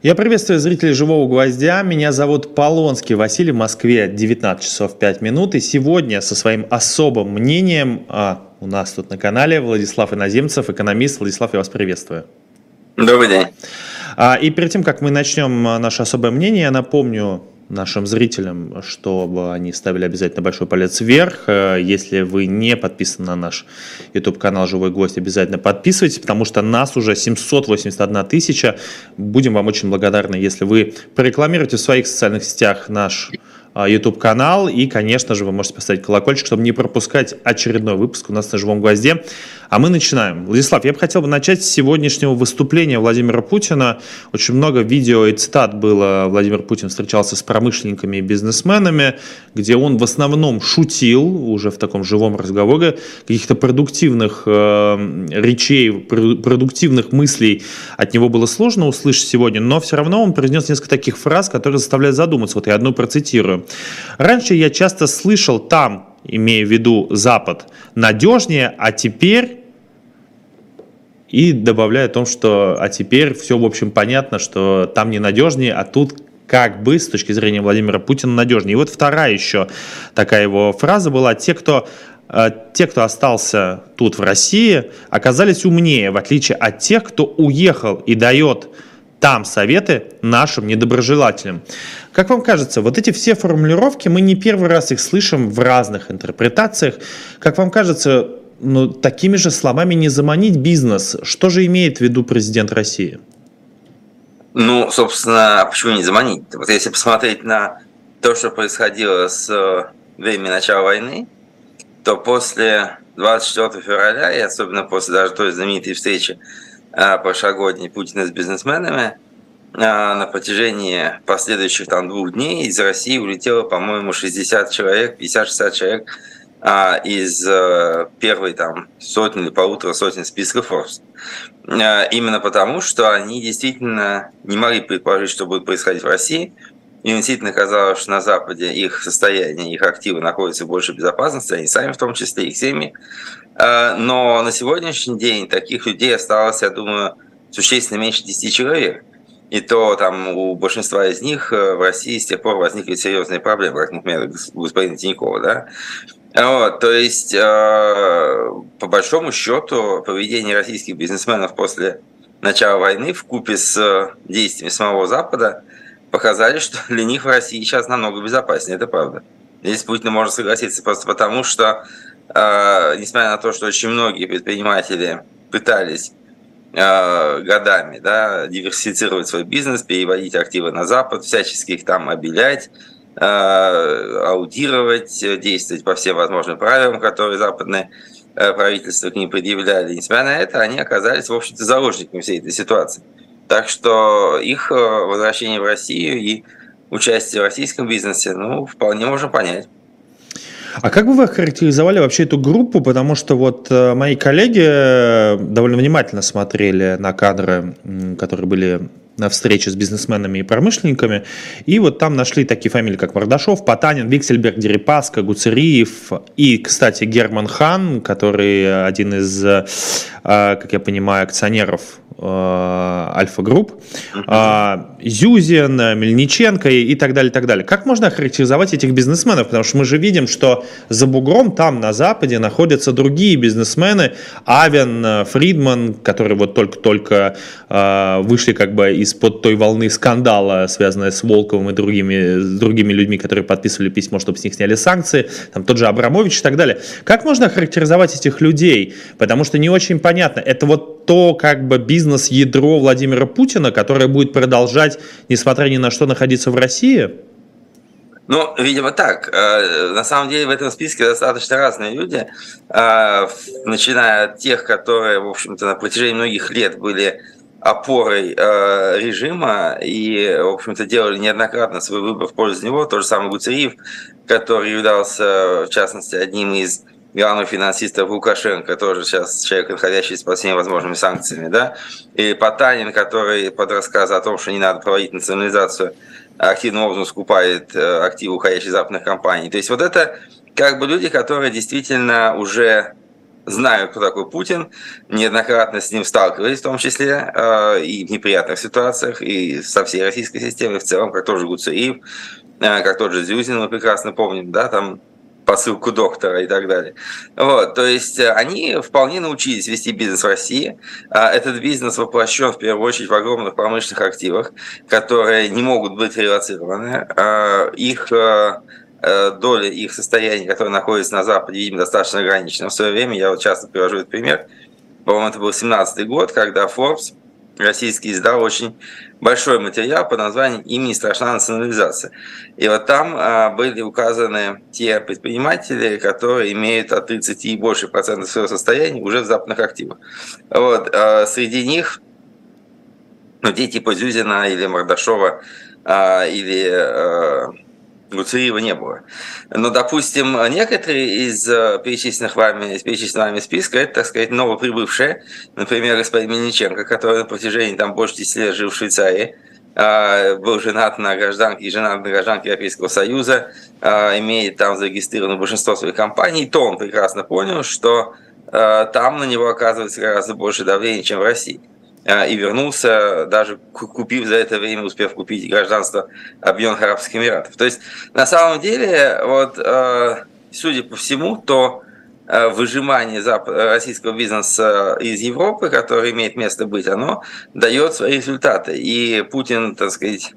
Я приветствую зрителей «Живого гвоздя». Меня зовут Полонский Василий. В Москве 19 часов 5 минут. И сегодня со своим особым мнением а, у нас тут на канале Владислав Иноземцев, экономист. Владислав, я вас приветствую. Добрый день. А, и перед тем, как мы начнем наше особое мнение, я напомню нашим зрителям, чтобы они ставили обязательно большой палец вверх. Э, если вы не подписаны на наш YouTube-канал «Живой гость», обязательно подписывайтесь, потому что нас уже 781 тысяча. Будем вам очень благодарны, если вы прорекламируете в своих социальных сетях наш а, YouTube-канал. И, конечно же, вы можете поставить колокольчик, чтобы не пропускать очередной выпуск у нас на «Живом гвозде». А мы начинаем. Владислав, я бы хотел бы начать с сегодняшнего выступления Владимира Путина. Очень много видео и цитат было. Владимир Путин встречался с промышленниками и бизнесменами, где он в основном шутил уже в таком живом разговоре. Каких-то продуктивных э, речей, продуктивных мыслей от него было сложно услышать сегодня, но все равно он произнес несколько таких фраз, которые заставляют задуматься. Вот я одну процитирую. Раньше я часто слышал там, имея в виду Запад, надежнее, а теперь и добавляя о том, что а теперь все, в общем, понятно, что там ненадежнее, а тут как бы с точки зрения Владимира Путина надежнее. И вот вторая еще такая его фраза была, те, кто э, те, кто остался тут в России, оказались умнее, в отличие от тех, кто уехал и дает там советы нашим недоброжелателям. Как вам кажется, вот эти все формулировки, мы не первый раз их слышим в разных интерпретациях. Как вам кажется, ну, такими же словами не заманить бизнес. Что же имеет в виду президент России? Ну, собственно, почему не заманить? Вот если посмотреть на то, что происходило с э, времени начала войны, то после 24 февраля, и особенно после даже той знаменитой встречи э, прошлогодней Путина с бизнесменами, э, на протяжении последующих там двух дней из России улетело, по-моему, 60 человек, 50-60 человек из а, первой там сотни или полутора сотен списка Forbes. А, именно потому, что они действительно не могли предположить, что будет происходить в России. Им действительно казалось, что на Западе их состояние, их активы находятся в большей безопасности, они сами в том числе, их семьи. А, но на сегодняшний день таких людей осталось, я думаю, существенно меньше 10 человек. И то там у большинства из них э, в России с тех пор возникли серьезные проблемы, как, например, у господина Тинькова. Да? Вот, то есть, э, по большому счету, поведение российских бизнесменов после начала войны в купе с действиями самого Запада показали, что для них в России сейчас намного безопаснее, это правда. Здесь Путин может согласиться просто потому, что, э, несмотря на то, что очень многие предприниматели пытались годами да, диверсифицировать свой бизнес, переводить активы на Запад, всячески их там обелять, аудировать, действовать по всем возможным правилам, которые западные э, правительства к ним предъявляли. Несмотря на это, они оказались, в общем-то, заложниками всей этой ситуации. Так что их э, возвращение в Россию и участие в российском бизнесе, ну, вполне можно понять. А как бы вы охарактеризовали вообще эту группу? Потому что вот мои коллеги довольно внимательно смотрели на кадры, которые были на встрече с бизнесменами и промышленниками. И вот там нашли такие фамилии, как Мордашов, Потанин, Виксельберг, Дерипаска, Гуцериев и, кстати, Герман Хан, который один из, э, как я понимаю, акционеров Альфа-групп, uh-huh. Зюзин, Мельниченко и так далее, и так далее. Как можно охарактеризовать этих бизнесменов? Потому что мы же видим, что за бугром там на Западе находятся другие бизнесмены, Авен, Фридман, которые вот только-только э, вышли как бы из-под той волны скандала, связанной с Волковым и другими, с другими людьми, которые подписывали письмо, чтобы с них сняли санкции, там тот же Абрамович и так далее. Как можно охарактеризовать этих людей? Потому что не очень понятно. Это вот то как бы бизнес-ядро Владимира Путина, которое будет продолжать, несмотря ни на что, находиться в России? Ну, видимо, так. Э, на самом деле в этом списке достаточно разные люди, э, начиная от тех, которые, в общем-то, на протяжении многих лет были опорой э, режима и, в общем-то, делали неоднократно свой выбор в пользу него. Тот же самый Гуцериев, который являлся, в частности, одним из главных финансистов Лукашенко, тоже сейчас человек, находящийся под всеми возможными санкциями, да, и Потанин, который под рассказ о том, что не надо проводить национализацию, активным образом скупает э, активы уходящих западных компаний. То есть вот это как бы люди, которые действительно уже знаю, кто такой Путин, неоднократно с ним сталкивались, в том числе э, и в неприятных ситуациях, и со всей российской системой в целом, как тот же Гуцериев, э, как тот же Зюзин, мы прекрасно помним, да, там посылку доктора и так далее. Вот, то есть э, они вполне научились вести бизнес в России. А этот бизнес воплощен в первую очередь в огромных промышленных активах, которые не могут быть релацированы. А их э, э, доля их состояния, которое находится на Западе, видимо, достаточно ограничена. В свое время, я вот часто привожу этот пример, по-моему, это был 17 год, когда Forbes российский издал очень большой материал под названием «Им не страшна национализация». И вот там а, были указаны те предприниматели, которые имеют от 30 и больше процентов своего состояния уже в западных активах. Вот, а, среди них ну, те типа Зюзина или Мордашова а, или а, Гуцериева не было. Но, допустим, некоторые из э, перечисленных вами, из перечисленных вами списка, это, так сказать, новоприбывшие, например, господин Мельниченко, который на протяжении там, больше 10 лет жил в Швейцарии, а, был женат на гражданке и женат на гражданке Европейского Союза, а, имеет там зарегистрировано большинство своих компаний, то он прекрасно понял, что э, там на него оказывается гораздо больше давления, чем в России. А, и вернулся, даже купив за это время, успев купить гражданство Объединенных Арабских Эмиратов. То есть, на самом деле, вот, а, судя по всему, то а, выжимание российского бизнеса из Европы, который имеет место быть, оно дает свои результаты. И Путин, так сказать,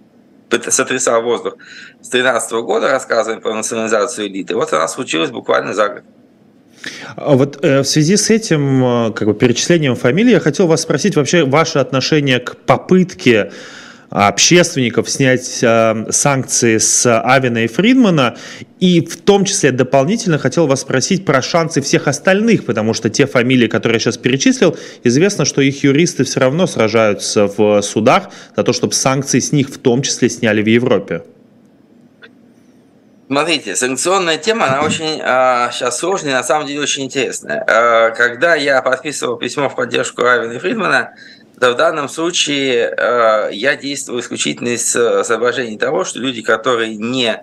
сотрясал воздух с 2013 года, рассказывая про национализацию элиты. Вот она случилась буквально за год. А вот э, в связи с этим э, как бы, перечислением фамилий я хотел вас спросить вообще ваше отношение к попытке общественников снять э, санкции с Авина и Фридмана. И в том числе дополнительно хотел вас спросить про шансы всех остальных, потому что те фамилии, которые я сейчас перечислил, известно, что их юристы все равно сражаются в судах за то, чтобы санкции с них в том числе сняли в Европе. Смотрите, санкционная тема, она очень а, сейчас сложная, на самом деле очень интересная. А, когда я подписывал письмо в поддержку Равина Фридмана, то в данном случае а, я действую исключительно из соображений того, что люди, которые не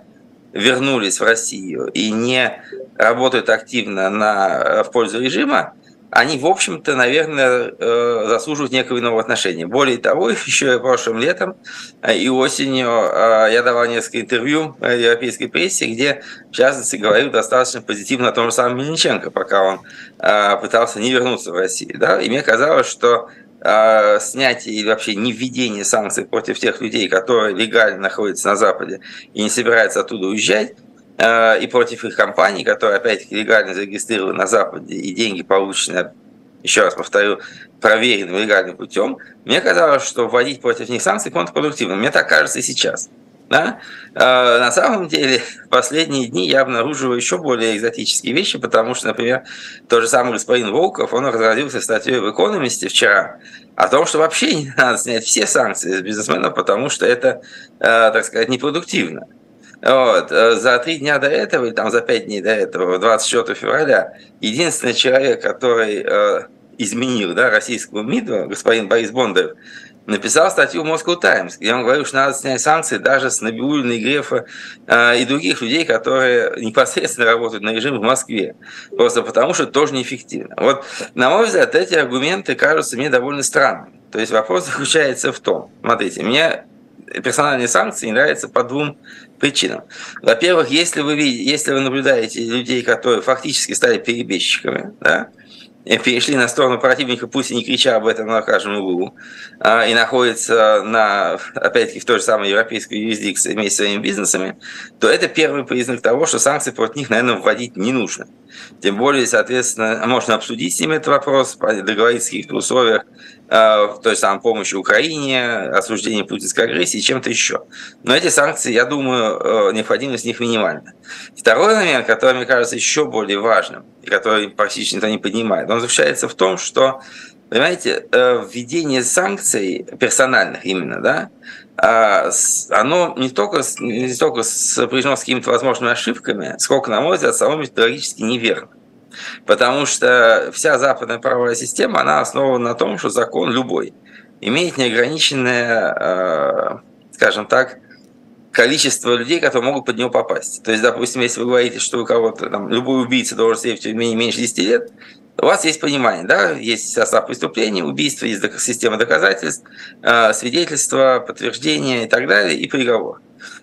вернулись в Россию и не работают активно на, в пользу режима, они, в общем-то, наверное, э, заслуживают некого иного отношения. Более того, еще прошлым летом э, и осенью э, я давал несколько интервью европейской прессе, где, в частности, говорил достаточно позитивно о том же самом Мельниченко, пока он пытался не вернуться в Россию. Да? И мне казалось, что снятие или вообще не введение санкций против тех людей, которые легально находятся на Западе и не собираются оттуда уезжать, и против их компаний, которые, опять-таки, легально зарегистрированы на Западе, и деньги получены, еще раз повторю, проверенным легальным путем, мне казалось, что вводить против них санкции контрпродуктивно. Мне так кажется и сейчас. Да? Э, на самом деле, в последние дни я обнаруживаю еще более экзотические вещи, потому что, например, тот же самый господин Волков, он разразился статьей в «Экономисте» вчера о том, что вообще не надо снять все санкции с бизнесменов, потому что это, э, так сказать, непродуктивно. Вот. Э, за три дня до этого, или там за пять дней до этого, 24 февраля, единственный человек, который э, изменил да, российскому МИДу, господин Борис Бондарев, написал статью в Moscow Times, где он говорил, что надо снять санкции даже с Набиулина и Грефа э, и других людей, которые непосредственно работают на режим в Москве. Просто потому, что тоже неэффективно. Вот, на мой взгляд, эти аргументы кажутся мне довольно странными. То есть вопрос заключается в том, смотрите, мне персональные санкции не нравятся по двум причинам. Во-первых, если вы, видите, если вы наблюдаете людей, которые фактически стали перебежчиками, да, перешли на сторону противника, пусть и не крича об этом на каждом углу, а, и находятся на, опять-таки, в той же самой европейской юрисдикции вместе с своими бизнесами, то это первый признак того, что санкции против них, наверное, вводить не нужно. Тем более, соответственно, можно обсудить с ними этот вопрос, договориться в каких-то условиях, Э, той самой помощи Украине, осуждение путинской агрессии, чем-то еще. Но эти санкции, я думаю, э, необходимость них минимальна. Второй момент, который, мне кажется, еще более важным, и который практически никто не поднимает, он заключается в том, что, понимаете, э, введение санкций персональных именно, да, оно не только, не только сопряжено с какими-то возможными ошибками, сколько, на мой взгляд, само методологически неверно. Потому что вся западная правовая система, она основана на том, что закон любой имеет неограниченное, э, скажем так, количество людей, которые могут под него попасть. То есть, допустим, если вы говорите, что у кого-то, там, любой убийца должен сидеть в тюрьме меньше 10 лет, у вас есть понимание, да, есть состав преступления, убийство, есть система доказательств, э, свидетельства, подтверждения и так далее, и приговор.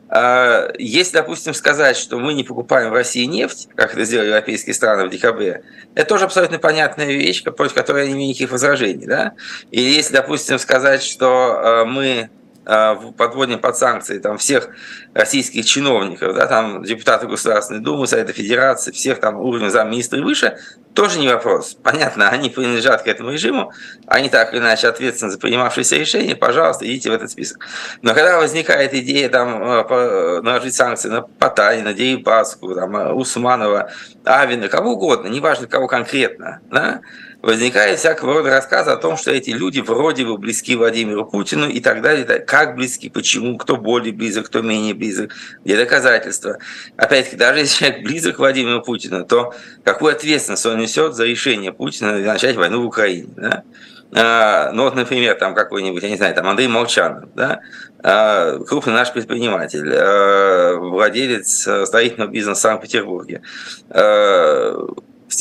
А, если, допустим, сказать, что мы не покупаем в России нефть, как это сделали европейские страны в декабре, это тоже абсолютно понятная вещь, против которой я не имею никаких возражений. Да? Или если, допустим, сказать, что э, мы подводим под санкции там, всех российских чиновников, да, там депутаты Государственной Думы, Совета Федерации, всех там уровня замминистра и выше, тоже не вопрос. Понятно, они принадлежат к этому режиму, они так или иначе ответственны за принимавшиеся решения, пожалуйста, идите в этот список. Но когда возникает идея там, э, наложить санкции на Потанина, Дерипаску, там, Усманова, Авина, кого угодно, неважно кого конкретно, да, возникает всякого рода рассказ о том, что эти люди вроде бы близки Владимиру Путину и так далее. Как близки, почему, кто более близок, кто менее близок, где доказательства. Опять-таки, даже если человек близок Владимиру Путину, то какую ответственность он несет за решение Путина начать войну в Украине? Да? А, ну вот, например, там какой-нибудь, я не знаю, там Андрей Молчанов, да, а, крупный наш предприниматель, а, владелец строительного бизнеса в Санкт-Петербурге,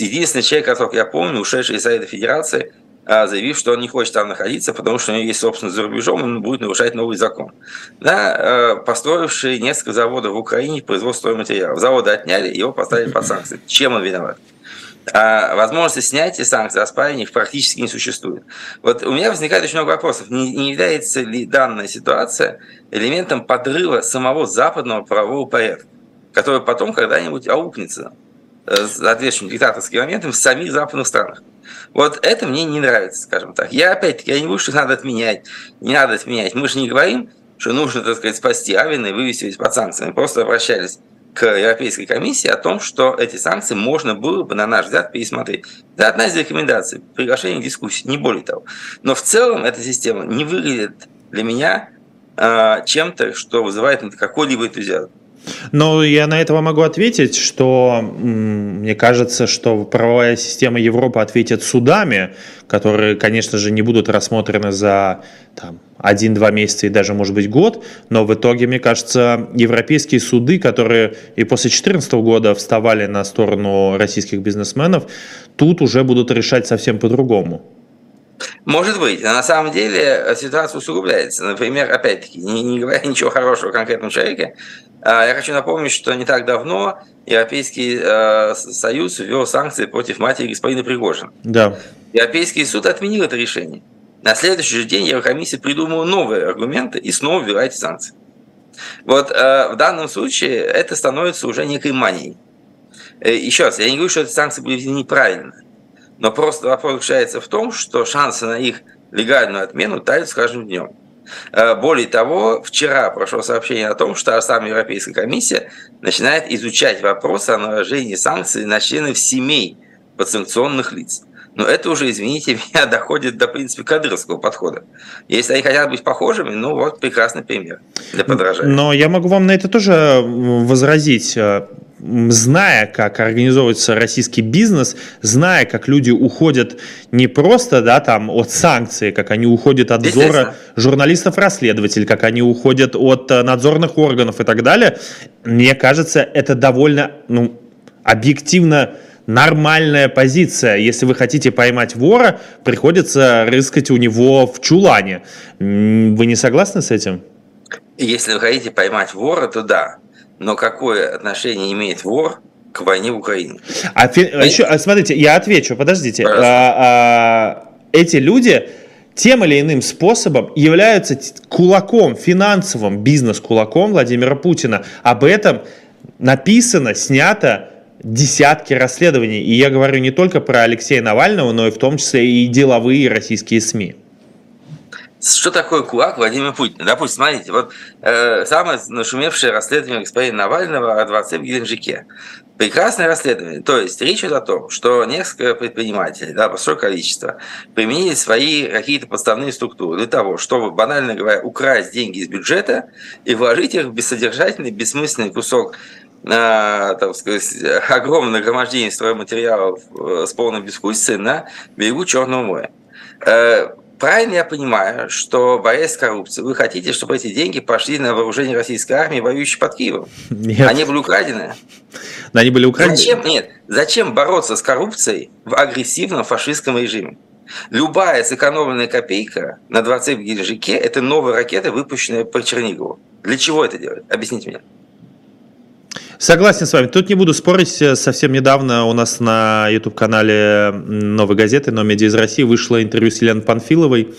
единственный человек, которого я помню, ушедший из Совета Федерации, а, заявив, что он не хочет там находиться, потому что у него есть собственность за рубежом, он будет нарушать новый закон. Да, а, построивший несколько заводов в Украине в производстве стройматериалов. Заводы отняли, его поставили под санкции. Чем он виноват? А возможности снятия санкций, оспаривания их практически не существует. Вот у меня возникает очень много вопросов. Не, не является ли данная ситуация элементом подрыва самого западного правового порядка, который потом когда-нибудь аукнется соответствующим диктаторским моментом в самих западных странах. Вот это мне не нравится, скажем так. Я опять-таки, я не говорю, что надо отменять, не надо отменять. Мы же не говорим, что нужно, так сказать, спасти Авина и вывести под санкциями. Просто обращались к Европейской комиссии о том, что эти санкции можно было бы, на наш взгляд, пересмотреть. Это одна из рекомендаций, приглашение к дискуссии, не более того. Но в целом эта система не выглядит для меня э, чем-то, что вызывает какой-либо энтузиазм. Но я на этого могу ответить, что мне кажется, что правовая система Европы ответит судами, которые, конечно же, не будут рассмотрены за там, один-два месяца и даже, может быть, год, но в итоге, мне кажется, европейские суды, которые и после 2014 года вставали на сторону российских бизнесменов, тут уже будут решать совсем по-другому. Может быть. Но на самом деле ситуация усугубляется. Например, опять-таки, не, не говоря ничего хорошего о конкретном человеке, а, я хочу напомнить, что не так давно Европейский э, Союз ввел санкции против матери господина Пригожина. Да. Европейский суд отменил это решение. На следующий же день Еврокомиссия придумала новые аргументы и снова ввела эти санкции. Вот э, в данном случае это становится уже некой манией. Э, еще раз, я не говорю, что эти санкции были неправильно, но просто вопрос заключается в том, что шансы на их легальную отмену тают с каждым днем. Э, более того, вчера прошло сообщение о том, что сама Европейская комиссия начинает изучать вопрос о наложении санкций на членов семей подсанкционных лиц. Но это уже, извините меня, доходит до, в принципе, кадровского подхода. Если они хотят быть похожими, ну вот прекрасный пример для подражания. Но я могу вам на это тоже возразить зная, как организовывается российский бизнес, зная, как люди уходят не просто да, там, от санкций, как они уходят от взора журналистов-расследователей, как они уходят от э, надзорных органов и так далее, мне кажется, это довольно ну, объективно нормальная позиция. Если вы хотите поймать вора, приходится рыскать у него в чулане. Вы не согласны с этим? Если вы хотите поймать вора, то да. Но какое отношение имеет вор к войне в Украине? А, а еще, а, смотрите, я отвечу, подождите. А, а, эти люди тем или иным способом являются кулаком, финансовым бизнес-кулаком Владимира Путина. Об этом написано, снято десятки расследований. И я говорю не только про Алексея Навального, но и в том числе и деловые российские СМИ. Что такое кулак Владимира Путина? Допустим, смотрите, вот э, самое нашумевшее расследование господина Навального о дворце в Геленджике. Прекрасное расследование. То есть речь идет о том, что несколько предпринимателей, да, большое количество, применили свои какие-то подставные структуры для того, чтобы, банально говоря, украсть деньги из бюджета и вложить их в бессодержательный, бессмысленный кусок на, так сказать, огромное нагромождение стройматериалов э, с полной дискуссией на берегу Черного моря. Правильно я понимаю, что борясь с коррупцией, вы хотите, чтобы эти деньги пошли на вооружение российской армии, воюющей под Киевом? Нет. Они были украдены? Они были украдены? Зачем, нет, зачем бороться с коррупцией в агрессивном фашистском режиме? Любая сэкономленная копейка на 20 Геленджике – это новые ракеты, выпущенные по Чернигову. Для чего это делать? Объясните мне. Согласен с вами. Тут не буду спорить. Совсем недавно у нас на YouTube-канале «Новой газеты», «Но медиа из России» вышло интервью с Еленой Панфиловой,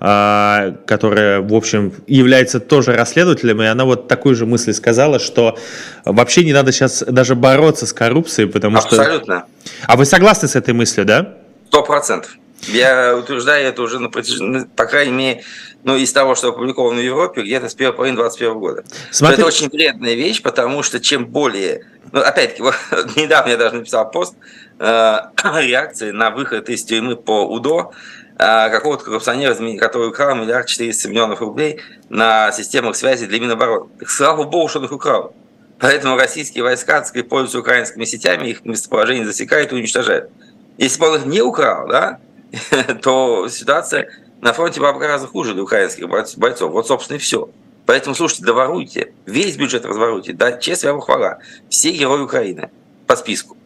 а, которая, в общем, является тоже расследователем, и она вот такую же мысль сказала, что вообще не надо сейчас даже бороться с коррупцией, потому Абсолютно. что... Абсолютно. А вы согласны с этой мыслью, да? Сто процентов. Я утверждаю это уже на протяжении, по крайней мере, ну, из того, что опубликовано в Европе, где-то с первой половины 2021 года. Смотри... Это очень вредная вещь, потому что чем более... Ну, опять-таки, вот, недавно я даже написал пост э, реакции на выход из тюрьмы по УДО э, какого-то коррупционера, который украл миллиард четыреста миллионов рублей на системах связи для Минобороны. Слава богу, что он их украл. Поэтому российские войска, сказать, пользуются украинскими сетями, их местоположение засекают и уничтожают. Если бы он их не украл, да, то ситуация на фронте была бы гораздо хуже для украинских бойцов. Вот, собственно, и все. Поэтому, слушайте, доворуйте, весь бюджет разворуйте, да, честь вам хвала. Все герои Украины по списку.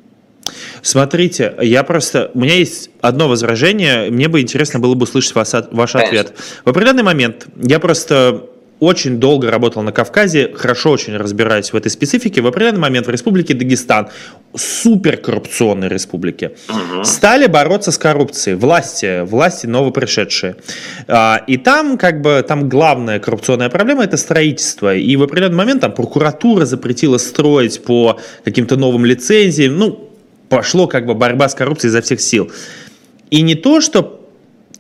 Смотрите, я просто... У меня есть одно возражение. Мне бы интересно было бы услышать вас, ваш Конечно. ответ. В определенный момент я просто очень долго работал на Кавказе, хорошо очень разбираюсь в этой специфике. В определенный момент в республике Дагестан, суперкоррупционной республике, угу. стали бороться с коррупцией. Власти, власти новопришедшие. А, и там, как бы, там главная коррупционная проблема – это строительство. И в определенный момент там прокуратура запретила строить по каким-то новым лицензиям. Ну, пошло как бы борьба с коррупцией изо всех сил. И не то, что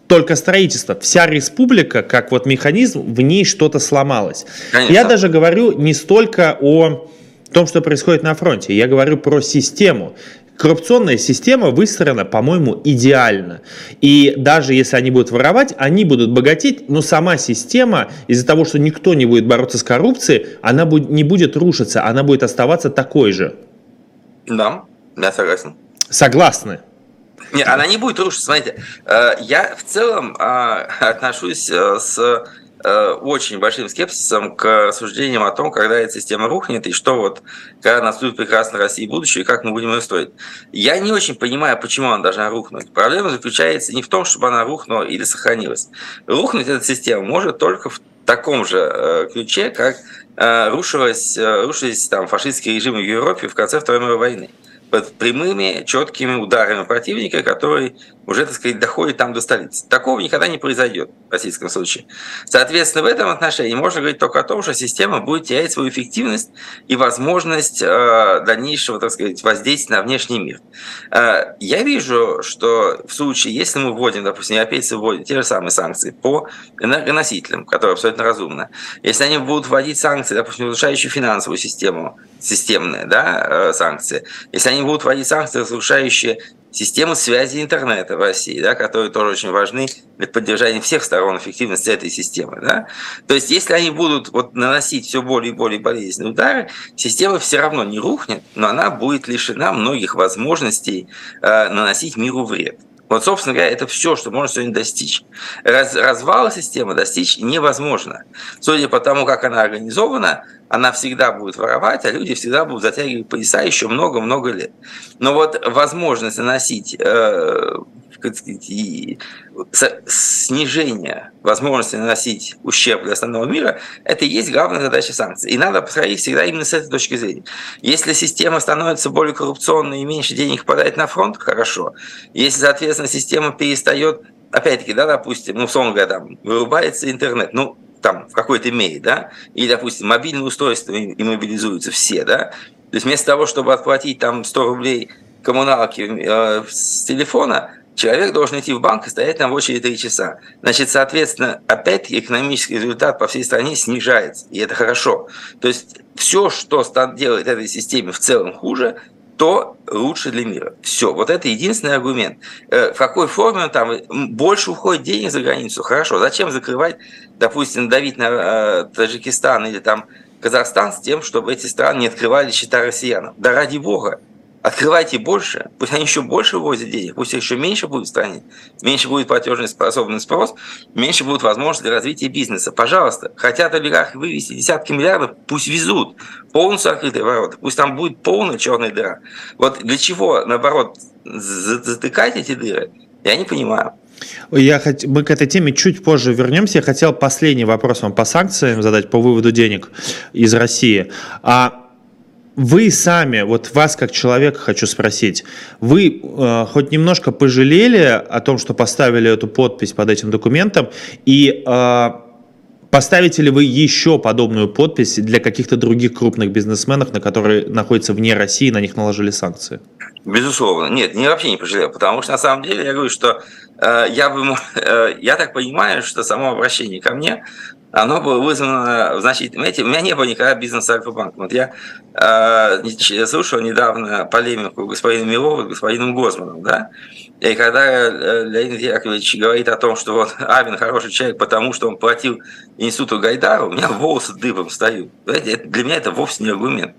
только строительство. Вся республика, как вот механизм, в ней что-то сломалось. Конечно. Я даже говорю не столько о том, что происходит на фронте, я говорю про систему. Коррупционная система выстроена, по-моему, идеально. И даже если они будут воровать, они будут богатеть, но сама система, из-за того, что никто не будет бороться с коррупцией, она не будет рушиться, она будет оставаться такой же. Да, я согласен. Согласны? Нет, она не будет рушиться. Смотрите, э, я в целом а, отношусь э, с э, очень большим скепсисом к рассуждениям о том, когда эта система рухнет, и что вот, когда наступит прекрасная Россия будущее, и как мы будем ее строить. Я не очень понимаю, почему она должна рухнуть. Проблема заключается не в том, чтобы она рухнула или сохранилась. Рухнуть эта система может только в таком же ключе, как рушились, рушились там, фашистские режимы в Европе в конце Второй мировой войны под прямыми, четкими ударами противника, который уже, так сказать, доходит там до столицы. Такого никогда не произойдет в российском случае. Соответственно, в этом отношении можно говорить только о том, что система будет терять свою эффективность и возможность э, дальнейшего, так сказать, воздействия на внешний мир. Э, я вижу, что в случае, если мы вводим, допустим, европейцы вводят те же самые санкции по энергоносителям, которые абсолютно разумно, если они будут вводить санкции, допустим, разрушающие финансовую систему, системные да, э, санкции, если они будут вводить санкции, разрушающие системы связи интернета в России, да, которые тоже очень важны для поддержания всех сторон эффективности этой системы. Да? То есть, если они будут вот, наносить все более и более болезненные удары, система все равно не рухнет, но она будет лишена многих возможностей э, наносить миру вред. Вот, собственно говоря, это все, что можно сегодня достичь. Раз, развала системы достичь невозможно. Судя по тому, как она организована, она всегда будет воровать, а люди всегда будут затягивать пояса еще много-много лет. Но вот возможность наносить э, и снижение возможности наносить ущерб для основного мира, это и есть главная задача санкций. И надо подходить всегда именно с этой точки зрения. Если система становится более коррупционной и меньше денег попадает на фронт, хорошо. Если, соответственно, система перестает, опять-таки, да, допустим, ну, условно говоря, там, вырубается интернет, ну, там, в какой-то мере, да, или, допустим, мобильные устройства иммобилизуются все, да, то есть вместо того, чтобы отплатить там 100 рублей коммуналки э, с телефона, человек должен идти в банк и стоять там в очереди 3 часа. Значит, соответственно, опять экономический результат по всей стране снижается, и это хорошо. То есть все, что делает этой системе в целом хуже, то лучше для мира. Все. Вот это единственный аргумент. Э, в какой форме он там больше уходит денег за границу? Хорошо. Зачем закрывать, допустим, давить на э, Таджикистан или там Казахстан с тем, чтобы эти страны не открывали счета россиянам? Да ради бога. Открывайте больше, пусть они еще больше вывозят денег, пусть их еще меньше будет в стране, меньше будет платежный способный спрос, меньше будет возможность для развития бизнеса. Пожалуйста, хотят олигархи вывести десятки миллиардов, пусть везут. Полностью открытые ворота, пусть там будет полная черная дыра. Вот для чего, наоборот, затыкать эти дыры, я не понимаю. Я хот... Мы к этой теме чуть позже вернемся. Я хотел последний вопрос вам по санкциям задать, по выводу денег из России. А вы сами, вот вас как человека хочу спросить, вы э, хоть немножко пожалели о том, что поставили эту подпись под этим документом, и э, поставите ли вы еще подобную подпись для каких-то других крупных бизнесменов, на которые находятся вне России, на них наложили санкции? Безусловно. Нет, не, вообще не пожалел, потому что на самом деле я говорю, что э, я бы, э, я так понимаю, что само обращение ко мне оно было вызвано значительно. Знаете, у меня не было никогда бизнеса Альфа-банка. Вот я э, слушал недавно полемику господина Милова с господином Госманом, да, и когда э, Леонид Яковлевич говорит о том, что вот Авин хороший человек, потому что он платил институту Гайдару, у меня волосы дыбом встают. Знаете, для меня это вовсе не аргумент.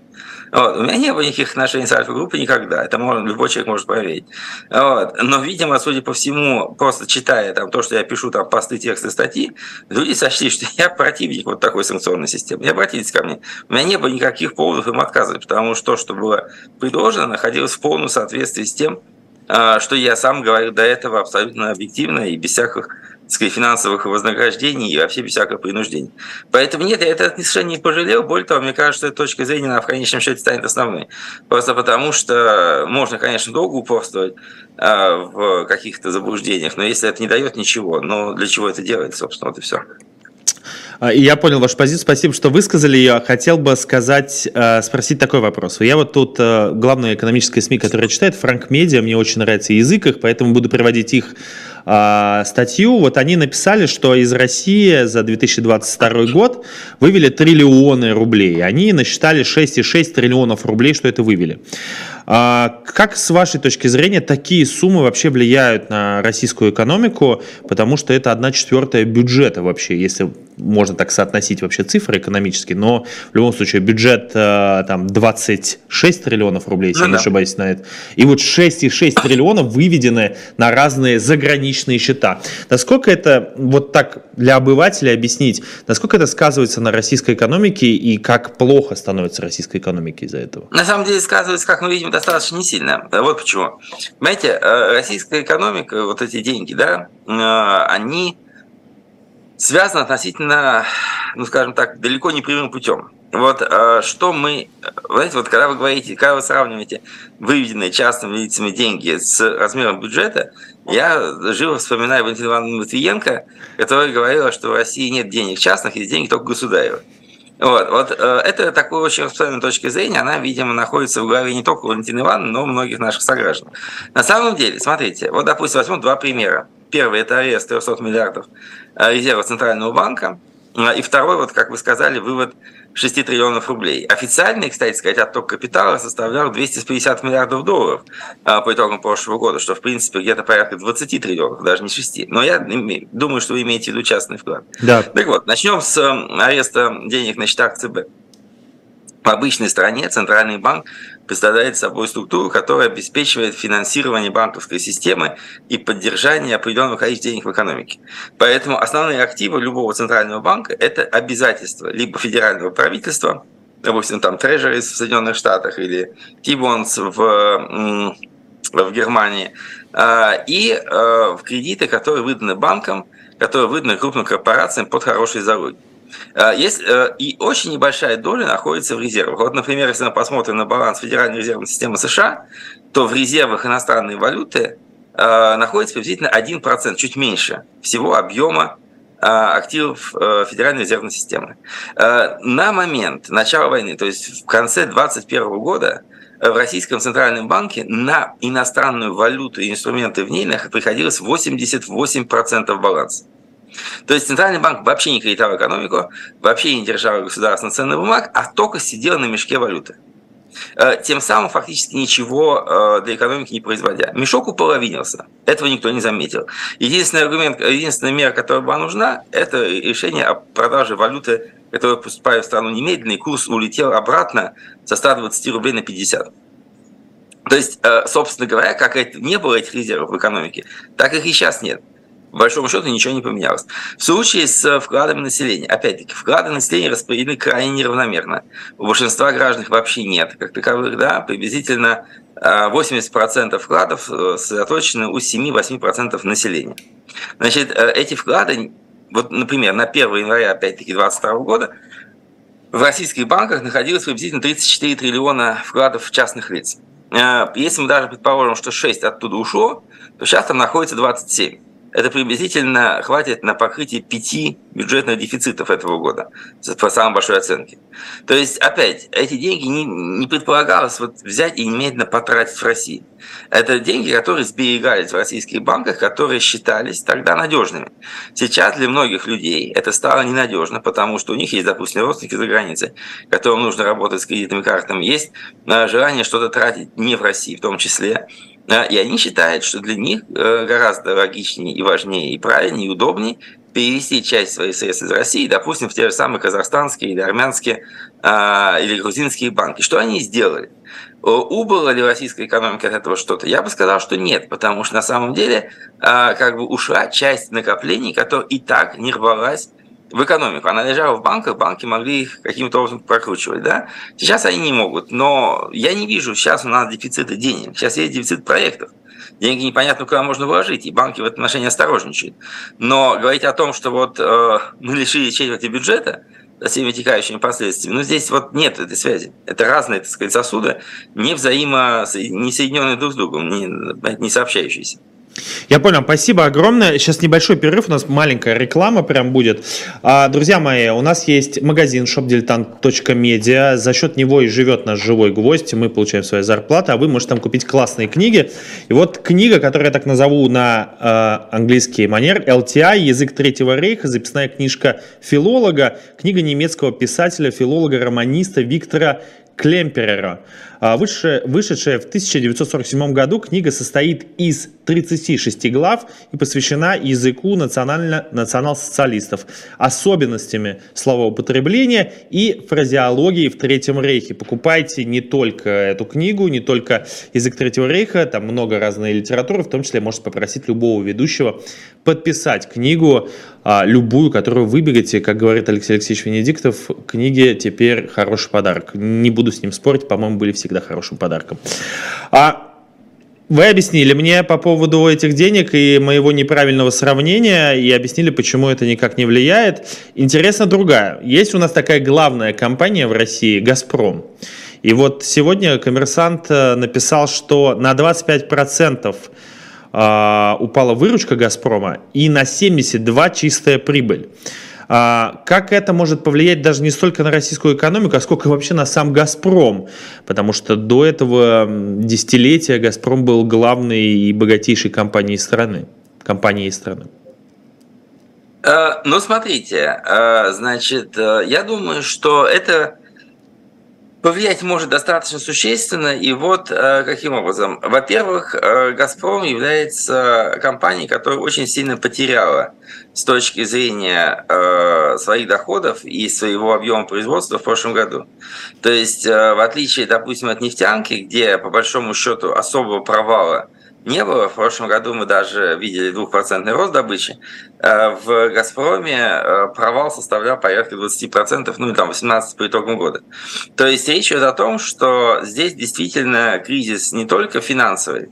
Вот. У меня не было никаких отношений с альфа-группой никогда. Это можно, любой человек может проверить. Вот. Но, видимо, судя по всему, просто читая там, то, что я пишу, там, посты, тексты, статьи, люди сочли, что я противник вот такой санкционной системы. Не обратились ко мне. У меня не было никаких поводов им отказывать, потому что то, что было предложено, находилось в полном соответствии с тем, а, что я сам говорил до этого абсолютно объективно и без всяких сказать, финансовых вознаграждений и вообще без всякого принуждения. Поэтому нет, я это совершенно не пожалел. Более того, мне кажется, что эта точка зрения, она в конечном счете станет основной. Просто потому, что можно, конечно, долго упорствовать а, в каких-то заблуждениях, но если это не дает ничего, но для чего это делать, собственно, вот и все. А, я понял вашу позицию, спасибо, что высказали ее. Хотел бы сказать, э, спросить такой вопрос. Я вот тут э, главная экономическая СМИ, которая читает, Франк Медиа, мне очень нравится язык их, поэтому буду приводить их а, статью. Вот они написали, что из России за 2022 год вывели триллионы рублей. Они насчитали 6,6 триллионов рублей, что это вывели. А как с вашей точки зрения такие суммы вообще влияют на российскую экономику, потому что это одна четвертая бюджета вообще, если можно так соотносить вообще цифры экономические, но в любом случае бюджет э, там 26 триллионов рублей, если ну, я не ошибаюсь на это, и вот 6,6 триллионов выведены на разные заграничные счета. Насколько это, вот так для обывателя объяснить, насколько это сказывается на российской экономике и как плохо становится российской экономике из-за этого? На самом деле сказывается, как мы видим, достаточно не сильно. Вот почему. Понимаете, э, российская экономика, вот эти деньги, да, э, они связаны относительно, ну, скажем так, далеко не прямым путем. Вот э, что мы, знаете, вот когда вы говорите, когда вы сравниваете выведенные частными лицами деньги с размером бюджета, я живо вспоминаю Валентину Ивановну Матвиенко, которая говорила, что в России нет денег частных, есть деньги только государева. Вот, вот э, это такой очень распространенная точка зрения, она, видимо, находится в голове не только Валентины Ивановны, но у многих наших сограждан. На самом деле, смотрите, вот, допустим, возьмем два примера. Первый – это арест 300 миллиардов э, резерва Центрального банка, и второй, вот как вы сказали, вывод 6 триллионов рублей. Официальный, кстати сказать, отток капитала составлял 250 миллиардов долларов а, по итогам прошлого года, что, в принципе, где-то порядка 20 триллионов, даже не 6. Но я думаю, что вы имеете в виду частный вклад. Да. Так вот, начнем с ареста денег на счетах ЦБ. В обычной стране Центральный банк представляет собой структуру, которая обеспечивает финансирование банковской системы и поддержание определенного количества денег в экономике. Поэтому основные активы любого центрального банка – это обязательства либо федерального правительства, допустим, там Treasuries в Соединенных Штатах или T-bonds в, в Германии, а, и а, в кредиты, которые выданы банкам, которые выданы крупным корпорациям под хорошие залоги. Э, есть э, и очень небольшая доля находится в резервах. Вот, например, если мы посмотрим на баланс Федеральной резервной системы США, то в резервах иностранной валюты э, находится приблизительно 1%, чуть меньше всего объема активов Федеральной резервной системы. На момент начала войны, то есть в конце 2021 года, в Российском Центральном банке на иностранную валюту и инструменты в ней приходилось 88% баланса. То есть Центральный банк вообще не кредитовал экономику, вообще не держал государственных ценных бумаг, а только сидел на мешке валюты. Э, тем самым фактически ничего э, для экономики не производя. Мешок уполовинился. Этого никто не заметил. Единственный аргумент, единственная мера, которая была нужна, это решение о продаже валюты, которая поступает в страну немедленно, и курс улетел обратно со 120 рублей на 50. То есть, э, собственно говоря, как не было этих резервов в экономике, так их и сейчас нет. Большому счету ничего не поменялось. В случае с вкладами населения, опять-таки, вклады населения распределены крайне неравномерно. У большинства граждан вообще нет, как таковых, да, приблизительно 80% вкладов сосредоточены у 7-8% населения. Значит, эти вклады, вот, например, на 1 января, опять-таки, 2022 года в российских банках находилось приблизительно 34 триллиона вкладов частных лиц. Э, если мы даже предположим, что 6 оттуда ушло, то сейчас там находится 27 это приблизительно хватит на покрытие пяти бюджетных дефицитов этого года, по самой большой оценке. То есть, опять, эти деньги не, не предполагалось вот взять и немедленно потратить в России. Это деньги, которые сберегались в российских банках, которые считались тогда надежными. Сейчас для многих людей это стало ненадежно, потому что у них есть, допустим, родственники за границей, которым нужно работать с кредитными картами, есть э, желание что-то тратить не в России в том числе, и они считают, что для них э, гораздо логичнее и важнее, и правильнее, и удобнее перевести часть своих средств из России, допустим, в те же самые казахстанские или армянские а, или грузинские банки. Что они сделали? Убыло ли российская экономика от этого что-то? Я бы сказал, что нет, потому что на самом деле а, как бы ушла часть накоплений, которая и так не рвалась в экономику. Она лежала в банках, банки могли их каким-то образом прокручивать. Да? Сейчас они не могут. Но я не вижу, сейчас у нас дефицита денег. Сейчас есть дефицит проектов. Деньги непонятно куда можно вложить, и банки в этом отношении осторожничают. Но говорить о том, что вот э, мы лишили четверти бюджета, со всеми вытекающими последствиями. Но здесь вот нет этой связи. Это разные, так сказать, сосуды, не взаимо, не соединенные друг с другом, не, не сообщающиеся. Я понял, спасибо огромное. Сейчас небольшой перерыв, у нас маленькая реклама прям будет. А, друзья мои, у нас есть магазин shopdiletant.media. За счет него и живет наш живой гвоздь. Мы получаем свою зарплату, а вы можете там купить классные книги. И вот книга, которую я так назову на э, английский манер, LTI, язык Третьего рейха, записная книжка филолога, книга немецкого писателя, филолога, романиста Виктора Клемперера. А, вышедшая, в 1947 году книга состоит из 36 глав и посвящена языку национал-социалистов, особенностями словоупотребления и фразеологии в Третьем Рейхе. Покупайте не только эту книгу, не только язык Третьего Рейха, там много разной литературы, в том числе можете попросить любого ведущего подписать книгу, а, любую, которую выберете, как говорит Алексей Алексеевич Венедиктов, книге теперь хороший подарок. Не буду с ним спорить, по-моему, были всегда хорошим подарком. А вы объяснили мне по поводу этих денег и моего неправильного сравнения и объяснили, почему это никак не влияет. Интересно другая. Есть у нас такая главная компания в России «Газпром». И вот сегодня коммерсант э, написал, что на 25% а, упала выручка «Газпрома» и на 72% чистая прибыль. А, как это может повлиять даже не столько на российскую экономику, а сколько вообще на сам «Газпром»? Потому что до этого десятилетия «Газпром» был главной и богатейшей компанией страны. Компанией страны. Э, ну, смотрите, э, значит, э, я думаю, что это повлиять может достаточно существенно. И вот каким образом. Во-первых, «Газпром» является компанией, которая очень сильно потеряла с точки зрения э, своих доходов и своего объема производства в прошлом году. То есть, э, в отличие, допустим, от нефтянки, где по большому счету особого провала не было, в прошлом году мы даже видели двухпроцентный рост добычи, э, в «Газпроме» э, провал составлял порядка 20%, ну там 18% по итогам года. То есть речь идет о том, что здесь действительно кризис не только финансовый,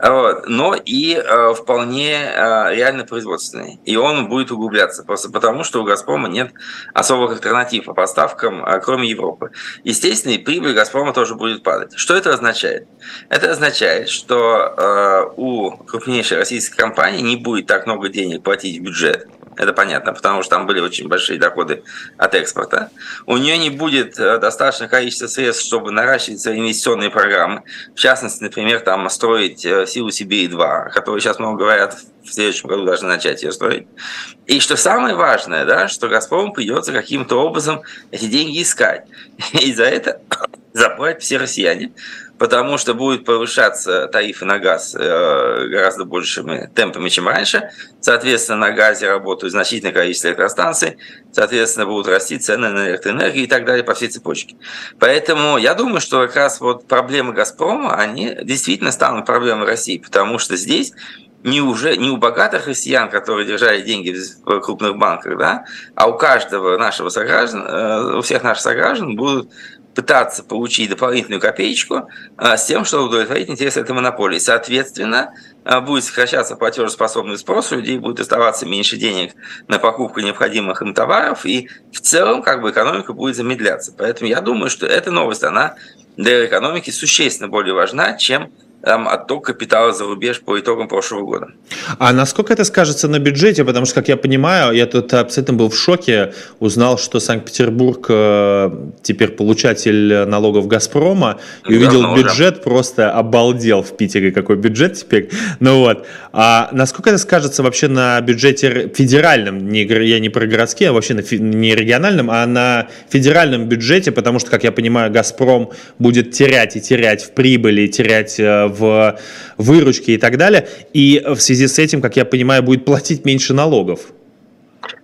но и э, вполне э, реально производственный. И он будет углубляться, просто потому что у «Газпрома» нет особых альтернатив по поставкам, э, кроме Европы. Естественно, и прибыль «Газпрома» тоже будет падать. Что это означает? Это означает, что у крупнейшей российской компании не будет так много денег платить в бюджет, это понятно, потому что там были очень большие доходы от экспорта. У нее не будет э, достаточного количества средств, чтобы наращивать свои инвестиционные программы. В частности, например, там строить э, силу Сибири-2, о которой сейчас много говорят следующем году должны начать ее строить. И что самое важное, да, что «Газпрому» придется каким-то образом эти деньги искать. И за это заплатят все россияне потому что будут повышаться тарифы на газ э, гораздо большими темпами, чем раньше. Соответственно, на газе работают значительное количество электростанций, соответственно, будут расти цены на электроэнергию и так далее по всей цепочке. Поэтому я думаю, что как раз вот проблемы «Газпрома», они действительно станут проблемой России, потому что здесь не, уже, не у богатых россиян, которые держали деньги в крупных банках, да, а у каждого нашего сограждан, э, у всех наших сограждан будут пытаться получить дополнительную копеечку а, с тем, чтобы удовлетворить интересы этой монополии. Соответственно, а, будет сокращаться платежеспособный спрос, у людей будет оставаться меньше денег на покупку необходимых им товаров, и в целом как бы экономика будет замедляться. Поэтому я думаю, что эта новость, она для экономики существенно более важна, чем там, отток капитала за рубеж по итогам прошлого года. А насколько это скажется на бюджете? Потому что, как я понимаю, я тут абсолютно был в шоке, узнал, что Санкт-Петербург э, теперь получатель налогов «Газпрома», и увидел Давно бюджет, уже. просто обалдел в Питере, какой бюджет теперь. Ну вот. А насколько это скажется вообще на бюджете федеральном? Не, я не про городские, а вообще на, не региональном, а на федеральном бюджете, потому что, как я понимаю, «Газпром» будет терять и терять в прибыли, терять э, в выручке и так далее. И в связи с этим, как я понимаю, будет платить меньше налогов.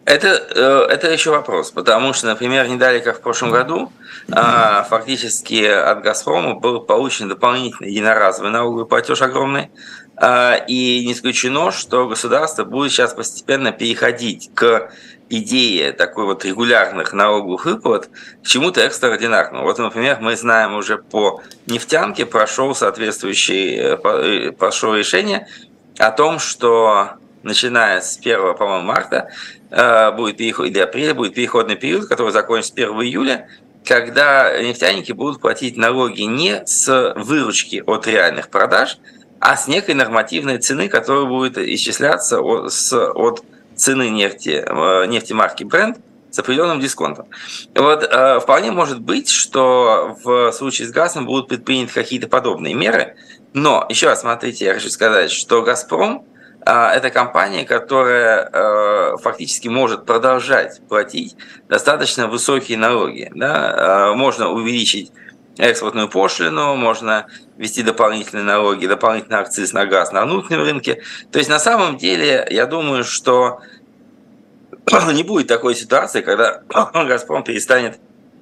Это, э, это еще вопрос, потому что, например, не далее, как в прошлом году, а, фактически от «Газпрома» был получен дополнительный единоразовый налоговый платеж огромный, а, и не исключено, что государство будет сейчас постепенно переходить к идее такой вот регулярных налоговых выплат к чему-то экстраординарному. Вот, например, мы знаем уже по нефтянке прошел соответствующее э, прошло решение о том, что начиная с 1, по-моему, марта э, будет переход, или апреля будет переходный период, который закончится 1 июля, когда нефтяники будут платить налоги не с выручки от реальных продаж, а с некой нормативной цены, которая будет исчисляться от, от цены нефти, э, нефти марки Brent с определенным дисконтом. Вот э, вполне может быть, что в случае с газом будут предприняты какие-то подобные меры, но еще раз смотрите, я хочу сказать, что Газпром э, это компания, которая фактически может продолжать платить достаточно высокие налоги. Да? Можно увеличить экспортную пошлину, можно ввести дополнительные налоги, дополнительный акциз на газ на внутреннем рынке. То есть на самом деле я думаю, что не будет такой ситуации, когда «Газпром» перестанет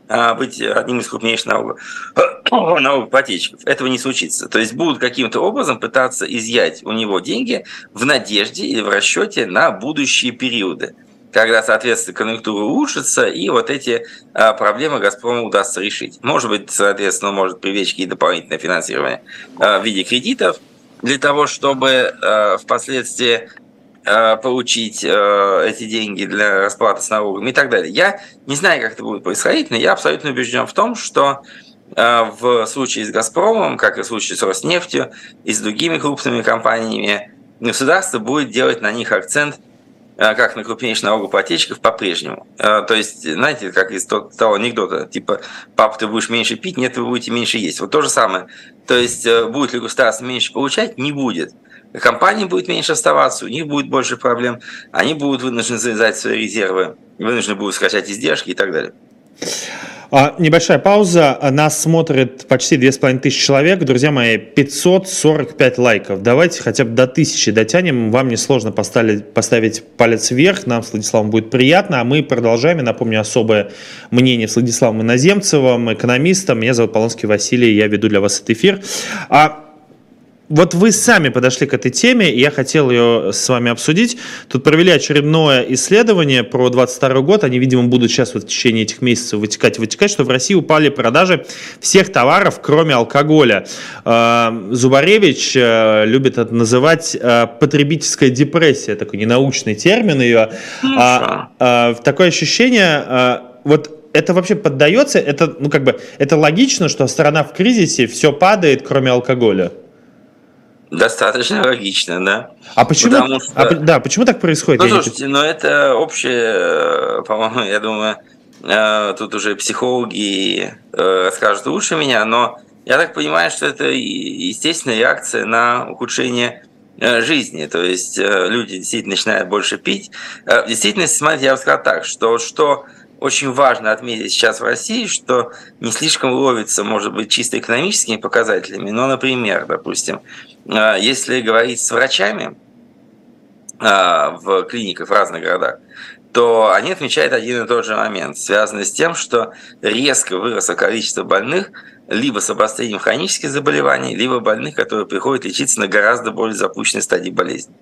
а, быть одним из крупнейших налогов, налогоплательщиков. Этого не случится. То есть будут каким-то образом пытаться изъять у него деньги в надежде или в расчете на будущие периоды когда, соответственно, конъюнктура улучшится, и вот эти а, проблемы «Газпрому» удастся решить. Может быть, соответственно, может привлечь какие-то дополнительное финансирование а, в виде кредитов для того, чтобы а, впоследствии получить эти деньги для расплаты с налогами и так далее. Я не знаю, как это будет происходить, но я абсолютно убежден в том, что в случае с «Газпромом», как и в случае с «Роснефтью» и с другими крупными компаниями, государство будет делать на них акцент – как на крупнейших налогоплательщиков по-прежнему. Э, то есть, знаете, как из того анекдота, типа, пап, ты будешь меньше пить, нет, вы будете меньше есть. Вот то же самое. То есть, э, будет ли государство меньше получать? Не будет. Компании будет меньше оставаться, у них будет больше проблем, они будут вынуждены завязать свои резервы, вынуждены будут скачать издержки и так далее. А, небольшая пауза. Нас смотрит почти 2500 человек. Друзья мои, 545 лайков. Давайте хотя бы до 1000 дотянем. Вам несложно поставить, поставить палец вверх. Нам с Владиславом будет приятно. А мы продолжаем. Я напомню, особое мнение с Владиславом Иноземцевым, экономистом. Меня зовут Полонский Василий. Я веду для вас этот эфир. А вот вы сами подошли к этой теме, и я хотел ее с вами обсудить. Тут провели очередное исследование про 22 год. Они, видимо, будут сейчас вот в течение этих месяцев вытекать и вытекать, что в России упали продажи всех товаров, кроме алкоголя. А, Зубаревич э, любит это называть э, потребительская депрессия, такой ненаучный термин ее. А, а, такое ощущение, вот это вообще поддается, это, ну, как бы, это логично, что страна в кризисе, все падает, кроме алкоголя? Достаточно логично, да. А почему, Потому что... а, да, почему так происходит? Ну, слушайте, ну это общее, э, по-моему, я думаю, э, тут уже психологи э, расскажут лучше меня, но я так понимаю, что это естественная реакция на ухудшение жизни. То есть люди действительно начинают больше пить. В действительности, смотрите, я бы сказал так, что, что очень важно отметить сейчас в России, что не слишком ловится, может быть, чисто экономическими показателями, но, например, допустим, а, если говорить с врачами а, в клиниках в разных городах, то они отмечают один и тот же момент, связанный с тем, что резко выросло количество больных либо с обострением хронических заболеваний, либо больных, которые приходят лечиться на гораздо более запущенной стадии болезни.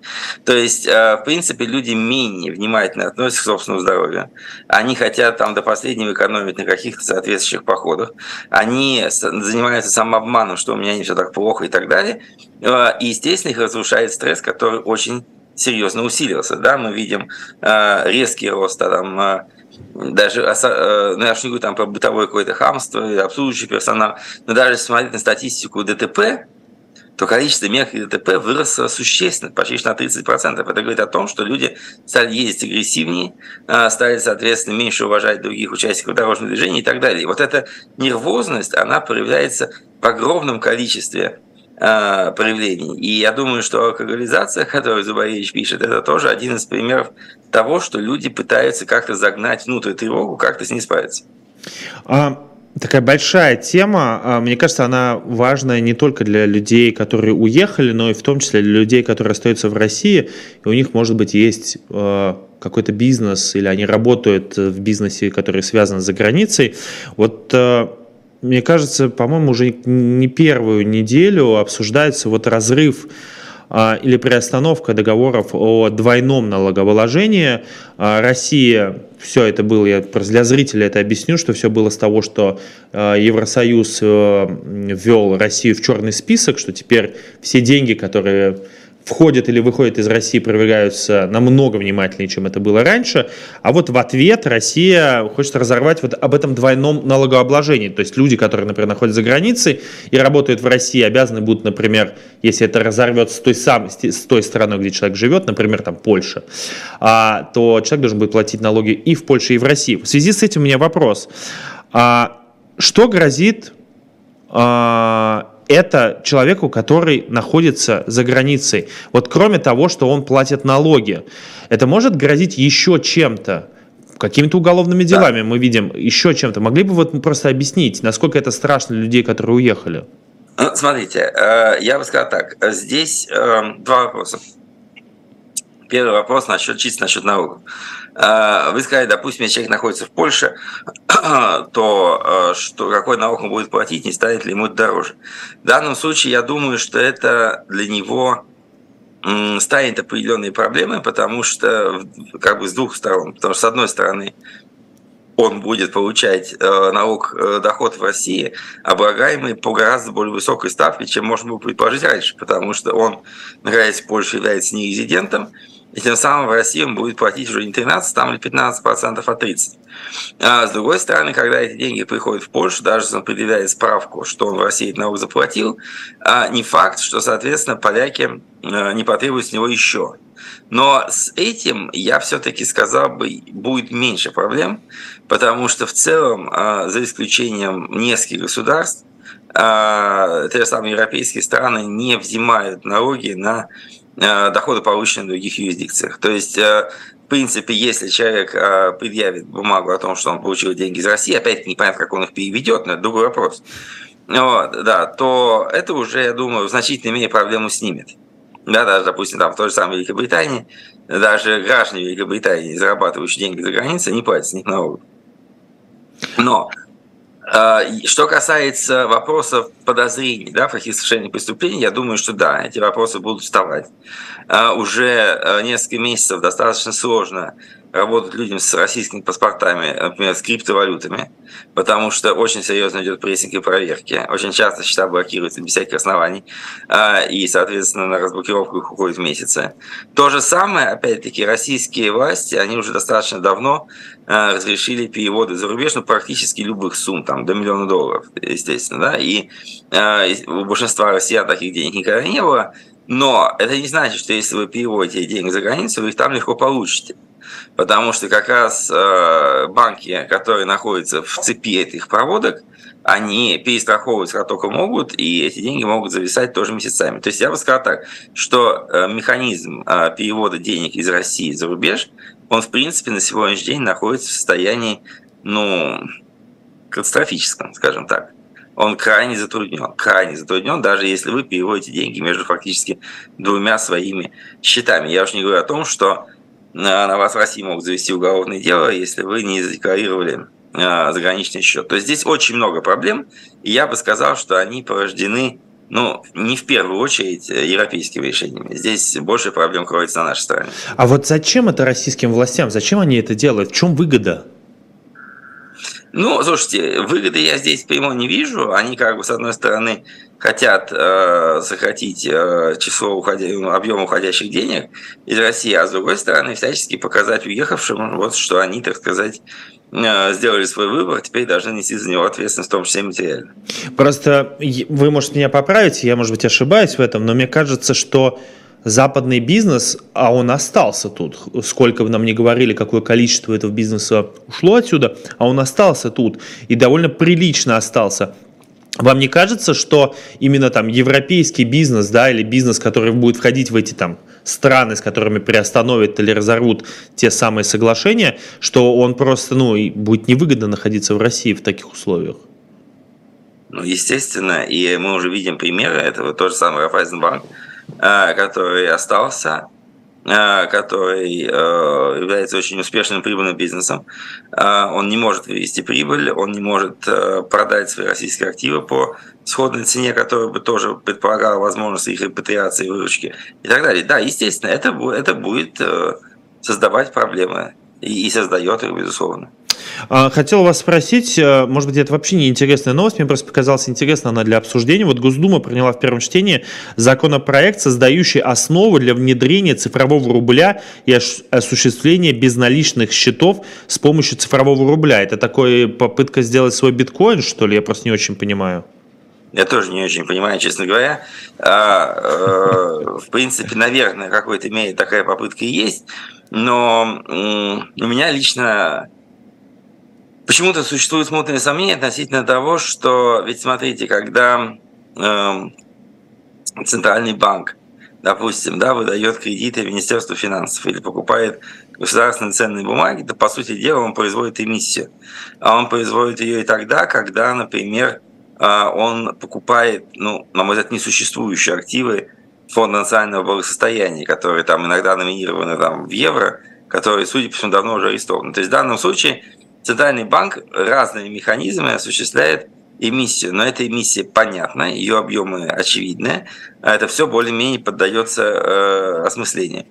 То есть, э, в принципе, люди менее внимательно относятся к собственному здоровью. Они хотят там до последнего экономить на каких-то соответствующих походах. Они занимаются самообманом, что у меня не все так плохо и так далее. Э, и, естественно, их разрушает стресс, который очень серьезно усилился. Да? Мы видим э, резкий рост там, даже, э, ну я же не говорю там про бытовое какое-то хамство, обслуживающий персонал, но даже смотреть на статистику ДТП, то количество мелких ДТП выросло существенно, почти на 30%. Это говорит о том, что люди стали ездить агрессивнее, э, стали, соответственно, меньше уважать других участников дорожного движения и так далее. И вот эта нервозность, она проявляется в огромном количестве э, проявлений. И я думаю, что алкоголизация, которую Зубаревич пишет, это тоже один из примеров того, что люди пытаются как-то загнать внутрь тревогу, как-то с ней справиться. А, такая большая тема. А, мне кажется, она важная не только для людей, которые уехали, но и в том числе для людей, которые остаются в России, и у них, может быть, есть э, какой-то бизнес, или они работают в бизнесе, который связан с заграницей. Вот э, мне кажется, по-моему, уже не первую неделю обсуждается вот разрыв а, или приостановка договоров о двойном налогообложении. А, Россия, все это было, я для зрителя это объясню, что все было с того, что а, Евросоюз э, ввел Россию в черный список, что теперь все деньги, которые входят или выходят из России, проверяются намного внимательнее, чем это было раньше. А вот в ответ Россия хочет разорвать вот об этом двойном налогообложении. То есть люди, которые, например, находятся за границей и работают в России, обязаны будут, например, если это разорвется с той, сам, с той страной, где человек живет, например, там Польша, а, то человек должен будет платить налоги и в Польше, и в России. В связи с этим у меня вопрос. А, что грозит а, это человеку, который находится за границей. Вот кроме того, что он платит налоги, это может грозить еще чем-то, какими-то уголовными делами да. мы видим, еще чем-то. Могли бы вот просто объяснить, насколько это страшно для людей, которые уехали? Ну, смотрите, э, я бы сказал так. Здесь э, два вопроса. Первый вопрос насчет, чисто насчет налогов. Э, вы сказали, допустим, человек находится в Польше, то э, что, какой налог он будет платить, не станет ли ему дороже. В данном случае я думаю, что это для него станет определенной проблемой, потому что как бы с двух сторон. Потому что с одной стороны он будет получать э, налог доход в России, облагаемый по гораздо более высокой ставке, чем можно было предположить раньше, потому что он, находясь в Польше, является нерезидентом, и тем самым в России он будет платить уже не 13 там, или 15 процентов, а 30. А с другой стороны, когда эти деньги приходят в Польшу, даже если он предъявляет справку, что он в России налог заплатил, а не факт, что, соответственно, поляки э, не потребуют с него еще. Но с этим, я все-таки сказал бы, будет меньше проблем, потому что в целом, а, за исключением нескольких государств, а, те же самые европейские страны не взимают налоги на доходы, полученные в других юрисдикциях. То есть, э, в принципе, если человек э, предъявит бумагу о том, что он получил деньги из России, опять-таки непонятно, как он их переведет, но это другой вопрос, вот, да, то это уже, я думаю, в значительной мере проблему снимет. Да, даже, допустим, там в той же самой Великобритании, даже граждане Великобритании, зарабатывающие деньги за границей, не платят с них налогов. Но что касается вопросов подозрений да, в каких совершениях преступлений, я думаю, что да, эти вопросы будут вставать. А, уже а, несколько месяцев достаточно сложно работать людям с российскими паспортами, например, с криптовалютами, потому что очень серьезно идет прессинг и проверки. Очень часто счета блокируются без всяких оснований, и, соответственно, на разблокировку их уходит месяцы. То же самое, опять-таки, российские власти, они уже достаточно давно Э, разрешили переводы за рубеж, ну, практически любых сумм, там, до миллиона долларов, естественно, да, и э, у большинства россиян таких денег никогда не было, но это не значит, что если вы переводите деньги за границу, вы их там легко получите. Потому что как раз э, банки, которые находятся в цепи этих проводок, они перестраховывать как только могут, и эти деньги могут зависать тоже месяцами. То есть я бы сказал так, что э, механизм э, перевода денег из России за рубеж, он в принципе на сегодняшний день находится в состоянии, ну, катастрофическом, скажем так. Он крайне затруднен, крайне затруднен, даже если вы переводите деньги между фактически двумя своими счетами. Я уж не говорю о том, что на вас в России могут завести уголовное дело, если вы не задекларировали а, заграничный счет. То есть здесь очень много проблем, и я бы сказал, что они порождены ну, не в первую очередь э, европейскими решениями. Здесь больше проблем кроется на нашей стороне. А вот зачем это российским властям? Зачем они это делают? В чем выгода? Ну, слушайте, выгоды я здесь прямо не вижу. Они как бы, с одной стороны, хотят э, сократить э, число уходя, объема уходящих денег из России, а с другой стороны, всячески показать уехавшим, вот, что они, так сказать, Э, сделали свой выбор, теперь должны нести за него ответственность, в том числе материально. Просто вы, может, меня поправите, я, может быть, ошибаюсь в этом, но мне кажется, что западный бизнес, а он остался тут. Сколько бы нам ни говорили, какое количество этого бизнеса ушло отсюда, а он остался тут и довольно прилично остался. Вам не кажется, что именно там европейский бизнес, да, или бизнес, который будет входить в эти там страны, с которыми приостановят или разорвут те самые соглашения, что он просто, ну, будет невыгодно находиться в России в таких условиях? Ну, естественно, и мы уже видим примеры этого, тот же самый Райфайзенбанк, который остался, Э, который э, является очень успешным прибыльным бизнесом. Э, он не может вывести прибыль, он не может продать свои российские активы по сходной цене, которая бы тоже предполагала возможность их репатриации, выручки и так далее. Да, естественно, это, это будет создавать проблемы и, и создает их, безусловно. А, хотел вас спросить, э, может быть, это вообще не интересная новость, мне просто показалась интересна она для обсуждения. Вот Госдума приняла в первом чтении законопроект, создающий основу для внедрения цифрового рубля и осуществления безналичных счетов с помощью цифрового рубля. Это такая попытка сделать свой биткоин, что ли? Я просто не очень понимаю. Я тоже не очень понимаю, честно говоря. А, э, в принципе, наверное, какой-то мере такая попытка и есть. Но у меня лично Почему-то существуют смутные сомнения относительно того, что, ведь смотрите, когда э, центральный банк, допустим, да, выдает кредиты Министерству финансов или покупает государственные ценные бумаги, то, по сути дела, он производит эмиссию. А он производит ее и тогда, когда, например, э, он покупает, ну, на мой взгляд, несуществующие активы Фонда национального благосостояния, которые там иногда номинированы там, в евро, которые, судя по всему, давно уже арестованы. То есть в данном случае Центральный банк разными механизмами осуществляет эмиссию, но эта эмиссия понятна, ее объемы очевидны, а это все более-менее поддается э, осмыслению.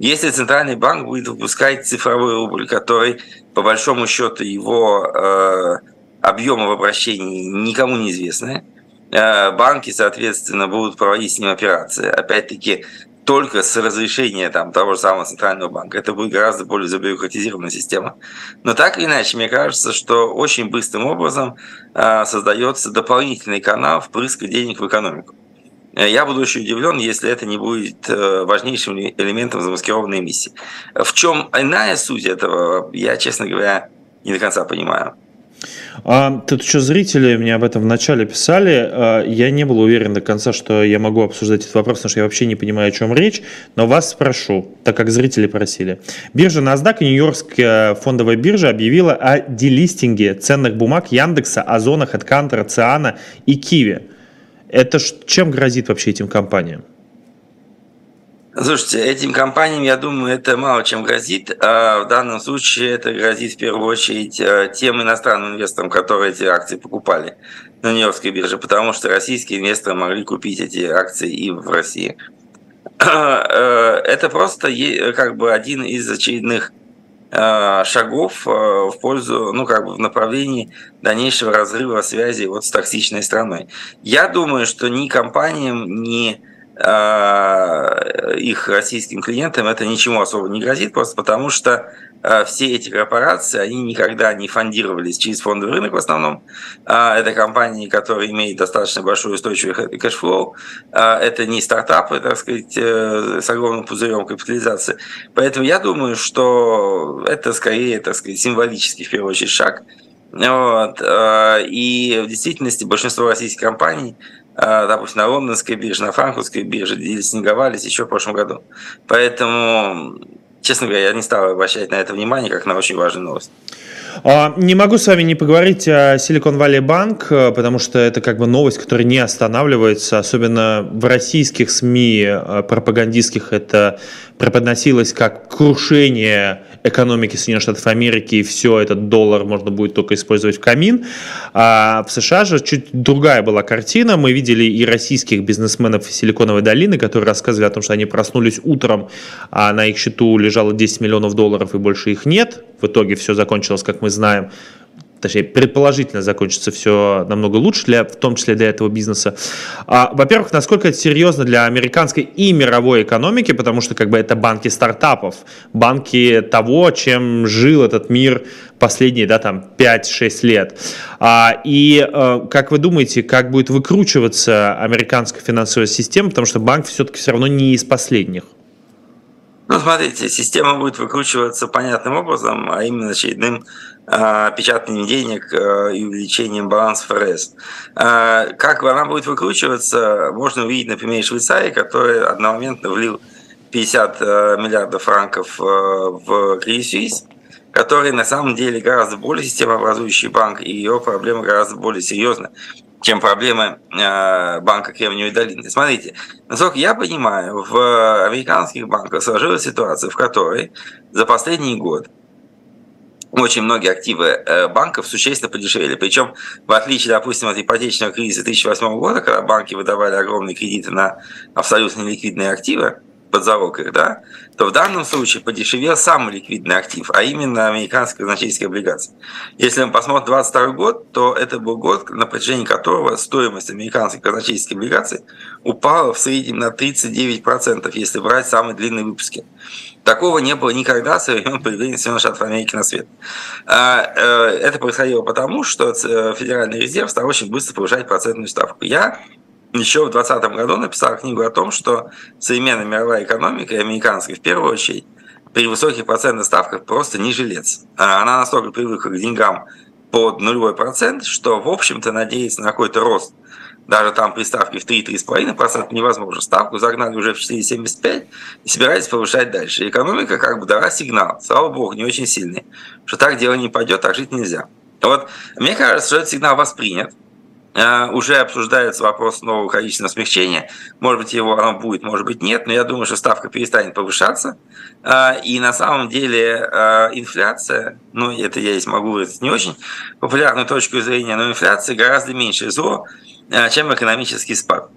Если Центральный банк будет выпускать цифровой рубль, который, по большому счету, его э, объемы в обращении никому не известны, э, банки, соответственно, будут проводить с ним операции. Опять-таки, только с разрешения там, того же самого Центрального банка. Это будет гораздо более забюрократизированная система. Но так или иначе, мне кажется, что очень быстрым образом э, создается дополнительный канал впрыска денег в экономику. Э, я буду очень удивлен, если это не будет э, важнейшим элементом замаскированной миссии. В чем иная суть этого, я, честно говоря, не до конца понимаю. А, тут еще зрители мне об этом вначале писали. А, я не был уверен до конца, что я могу обсуждать этот вопрос, потому что я вообще не понимаю, о чем речь. Но вас спрошу, так как зрители просили. Биржа NASDAQ и Нью-Йоркская фондовая биржа объявила о делистинге ценных бумаг Яндекса, Озона, Хэдкантера, Циана и Киви. Это чем грозит вообще этим компаниям? Слушайте, этим компаниям, я думаю, это мало чем грозит. А в данном случае это грозит в первую очередь э, тем иностранным инвесторам, которые эти акции покупали на Нью-Йоркской бирже, потому что российские инвесторы могли купить эти акции и в России. Э, это просто как бы один из очередных э, шагов в пользу, ну, как бы в направлении дальнейшего разрыва связи вот с токсичной страной. Я думаю, что ни компаниям, ни их российским клиентам это ничему особо не грозит, просто потому что э, все эти корпорации, они никогда не фондировались через фондовый рынок в основном. А, это компании, которые имеют достаточно большой устойчивый cash flow. А, это не стартапы, так сказать, э, с огромным пузырем капитализации. Поэтому я думаю, что это скорее, так сказать, символический, в первую очередь, шаг. Вот. Э, и в действительности большинство российских компаний допустим, на лондонской бирже, на франкфуртской бирже снеговались еще в прошлом году. Поэтому честно говоря, я не стал обращать на это внимание, как на очень важную новость. А, не могу с вами не поговорить о Silicon Valley Bank, э, потому что это как бы новость, которая не останавливается, особенно в российских СМИ э, пропагандистских это преподносилось как крушение экономики Соединенных Штатов Америки, и все, этот доллар можно будет только использовать в камин. А в США же чуть другая была картина. Мы видели и российских бизнесменов из Силиконовой долины, которые рассказывали о том, что они проснулись утром, а на их счету лежало 10 миллионов долларов, и больше их нет. В итоге все закончилось, как мы знаем, точнее, предположительно закончится все намного лучше, для, в том числе для этого бизнеса. А, во-первых, насколько это серьезно для американской и мировой экономики, потому что как бы это банки стартапов, банки того, чем жил этот мир последние, да, там, 5-6 лет. А, и а, как вы думаете, как будет выкручиваться американская финансовая система, потому что банк все-таки все равно не из последних? Ну, смотрите, система будет выкручиваться понятным образом, а именно очередным э, печатанием денег э, и увеличением баланса ФРС. Э, как она будет выкручиваться, можно увидеть на примере Швейцарии, который одномоментно влил 50 э, миллиардов франков э, в Credit который на самом деле гораздо более системообразующий банк, и его проблемы гораздо более серьезны чем проблемы э, банка Кремниевой долины. Смотрите, насколько я понимаю, в американских банках сложилась ситуация, в которой за последний год очень многие активы э, банков существенно подешевели. Причем, в отличие, допустим, от ипотечного кризиса 2008 года, когда банки выдавали огромные кредиты на абсолютно неликвидные активы, под залог их, да, то в данном случае подешевел самый ликвидный актив, а именно американская казначейская облигация. Если мы посмотрим 22 год, то это был год, на протяжении которого стоимость американской казначейской облигации упала в среднем на 39%, если брать самые длинные выпуски. Такого не было никогда со времен появления Соединенных Штатов Америки на свет. А, э, это происходило потому, что э, Федеральный резерв стал очень быстро повышать процентную ставку. Я еще в 2020 году написал книгу о том, что современная мировая экономика, и американская в первую очередь, при высоких процентных ставках просто не жилец. А она настолько привыкла к деньгам под нулевой процент, что, в общем-то, надеяться на какой-то рост даже там при ставке в 3-3,5% невозможно. Ставку загнали уже в 4,75 и собирались повышать дальше. экономика как бы дала сигнал, слава богу, не очень сильный, что так дело не пойдет, так жить нельзя. Вот мне кажется, что этот сигнал воспринят, уже обсуждается вопрос нового количественного смягчения. Может быть, его оно будет, может быть, нет, но я думаю, что ставка перестанет повышаться. Э, и на самом деле э, инфляция, ну, это я здесь могу выразить не очень популярную точку зрения, но инфляция гораздо меньше зло, чем экономический спад.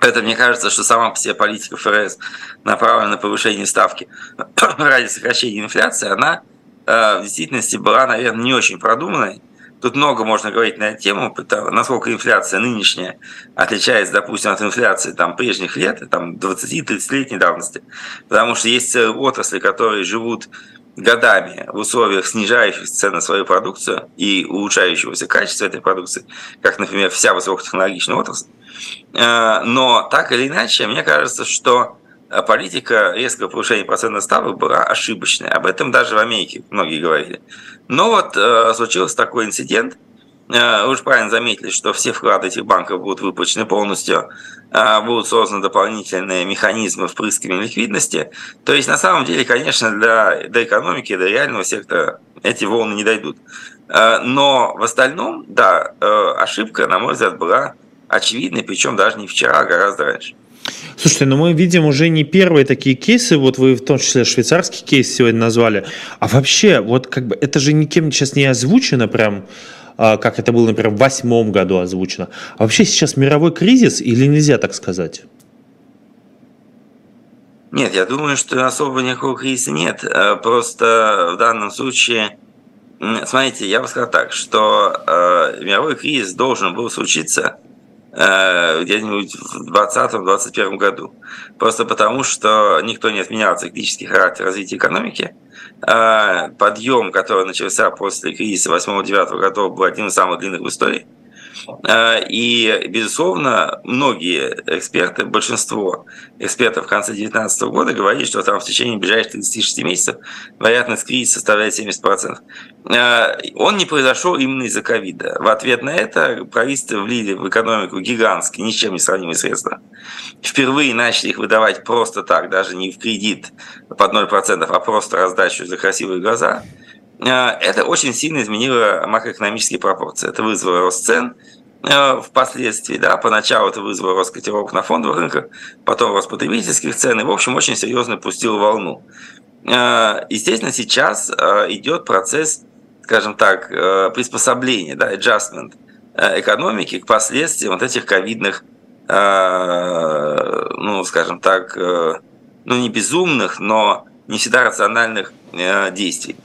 Это, мне кажется, что сама по себе политика ФРС, направленная на повышение ставки ради сокращения инфляции, она в действительности была, наверное, не очень продуманной. Тут много можно говорить на эту тему, насколько инфляция нынешняя отличается, допустим, от инфляции там, прежних лет, там, 20-30-летней давности. Потому что есть отрасли, которые живут годами в условиях снижающих цен на свою продукцию и улучшающегося качества этой продукции, как, например, вся высокотехнологичная отрасль. Э, но так или иначе, мне кажется, что политика резкого повышения процентных ставок была ошибочной. Об этом даже в Америке многие говорили. Но вот э, случился такой инцидент. Э, вы же правильно заметили, что все вклады этих банков будут выплачены полностью, э, будут созданы дополнительные механизмы впрыскивания ликвидности. То есть, на самом деле, конечно, для, для экономики, для реального сектора эти волны не дойдут. Э, но в остальном, да, э, ошибка, на мой взгляд, была очевидной, причем даже не вчера, а гораздо раньше. Слушайте, ну мы видим уже не первые такие кейсы, вот вы в том числе швейцарский кейс сегодня назвали, а вообще, вот как бы это же никем сейчас не озвучено прям, а, как это было, например, в восьмом году озвучено. А вообще сейчас мировой кризис или нельзя так сказать? Нет, я думаю, что особо никакого кризиса нет. Э, просто в данном случае, смотрите, я бы сказал так, что э, мировой кризис должен был случиться где-нибудь в 2020-2021 году. Просто потому, что никто не отменял циклический характер развития экономики. Э, подъем, который начался после кризиса 8-9 годов, был один из самых длинных в истории. Э, и, безусловно, многие эксперты, большинство экспертов в конце 2019 года говорили, что там в течение ближайших 36 месяцев вероятность кризиса составляет 70%. Э, он не произошел именно из-за ковида. В ответ на это правительство влили в экономику гигантские, ни с чем не сравнимые средства. Впервые начали их выдавать просто так, даже не в кредит под 0%, а просто раздачу за красивые глаза – это очень сильно изменило макроэкономические пропорции. Это вызвало рост цен э, впоследствии. Да, поначалу это вызвало рост котировок на фондовых рынках, потом рост потребительских цен, и, в общем, очень серьезно пустил волну. Э, естественно, сейчас идет процесс, скажем так, приспособления, да, adjustment экономики к последствиям вот этих ковидных, ну, скажем так, ну, не безумных, но не всегда рациональных действий.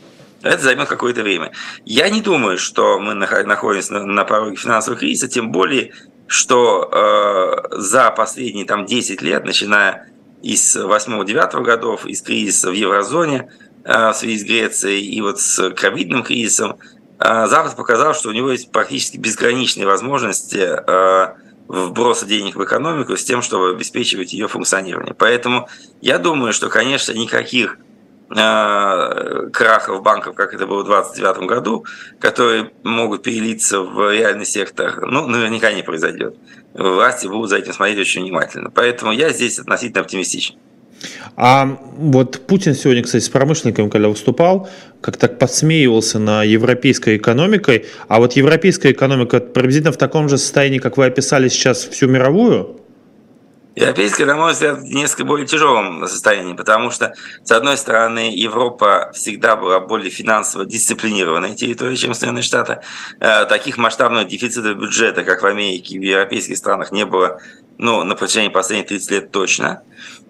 Это займет какое-то время. Я не думаю, что мы находимся на, пороге финансового кризиса, тем более, что э, за последние там, 10 лет, начиная из 8-9 годов, из кризиса в еврозоне э, в связи с Грецией и вот с ковидным кризисом, э, Запад показал, что у него есть практически безграничные возможности э, вброса денег в экономику с тем, чтобы обеспечивать ее функционирование. Поэтому я думаю, что, конечно, никаких крахов банков, как это было в 2029 году, которые могут перелиться в реальный сектор, ну, наверняка не произойдет. Власти будут за этим смотреть очень внимательно. Поэтому я здесь относительно оптимистичен. А вот Путин сегодня, кстати, с промышленниками, когда выступал, как так подсмеивался на европейской экономикой. А вот европейская экономика приблизительно в таком же состоянии, как вы описали сейчас всю мировую? Европейская, мой взгляд, в несколько более тяжелом состоянии, потому что, с одной стороны, Европа всегда была более финансово дисциплинированной территорией, чем Соединенные Штаты. Э, таких масштабных дефицитов бюджета, как в Америке и в европейских странах, не было ну, на протяжении последних 30 лет точно.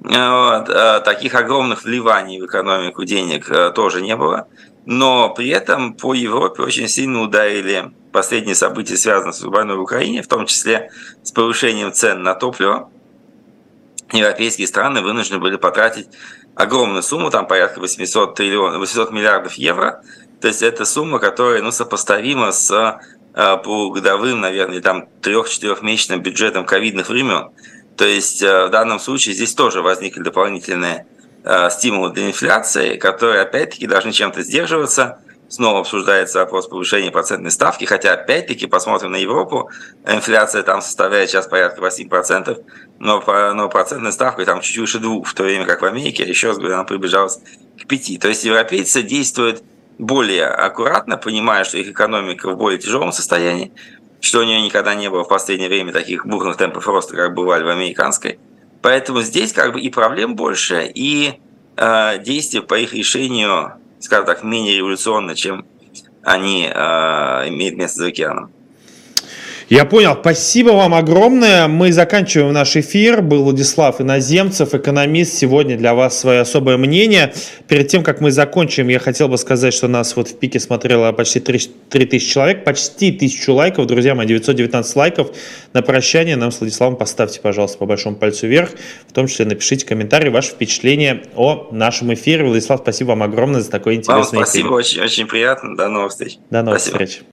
Э, вот. Э, таких огромных вливаний в экономику денег тоже не было. Но при этом по Европе очень сильно ударили последние события, связанные с войной в Украине, в том числе с повышением цен на топливо европейские страны вынуждены были потратить огромную сумму, там порядка 800, триллион, 800 миллиардов евро. То есть это сумма, которая ну, сопоставима с э, по годовым, наверное, там трех-четырехмесячным бюджетом ковидных времен. То есть э, в данном случае здесь тоже возникли дополнительные э, стимулы для инфляции, которые опять-таки должны чем-то сдерживаться. Снова обсуждается вопрос повышения процентной ставки, хотя опять-таки посмотрим на Европу, инфляция там составляет сейчас порядка 8%, но, но процентная ставка там чуть выше двух, в то время как в Америке, еще раз говорю, она приближалась к 5. То есть европейцы действуют более аккуратно, понимая, что их экономика в более тяжелом состоянии, что у нее никогда не было в последнее время таких бурных темпов роста, как бывали в американской. Поэтому здесь как бы и проблем больше, и э, действия по их решению скажем так, менее революционно, чем они э, имеют место за океаном. Я понял. Спасибо вам огромное. Мы заканчиваем наш эфир. Был Владислав Иноземцев, экономист. Сегодня для вас свое особое мнение. Перед тем, как мы закончим, я хотел бы сказать, что нас вот в пике смотрело почти 3000 человек, почти 1000 лайков. Друзья мои, 919 лайков. На прощание нам с Владиславом поставьте, пожалуйста, по большому пальцу вверх. В том числе напишите комментарий, ваше впечатление о нашем эфире. Владислав, спасибо вам огромное за такой интересный вам спасибо, эфир. очень, очень приятно. До новых встреч. До новых спасибо. встреч.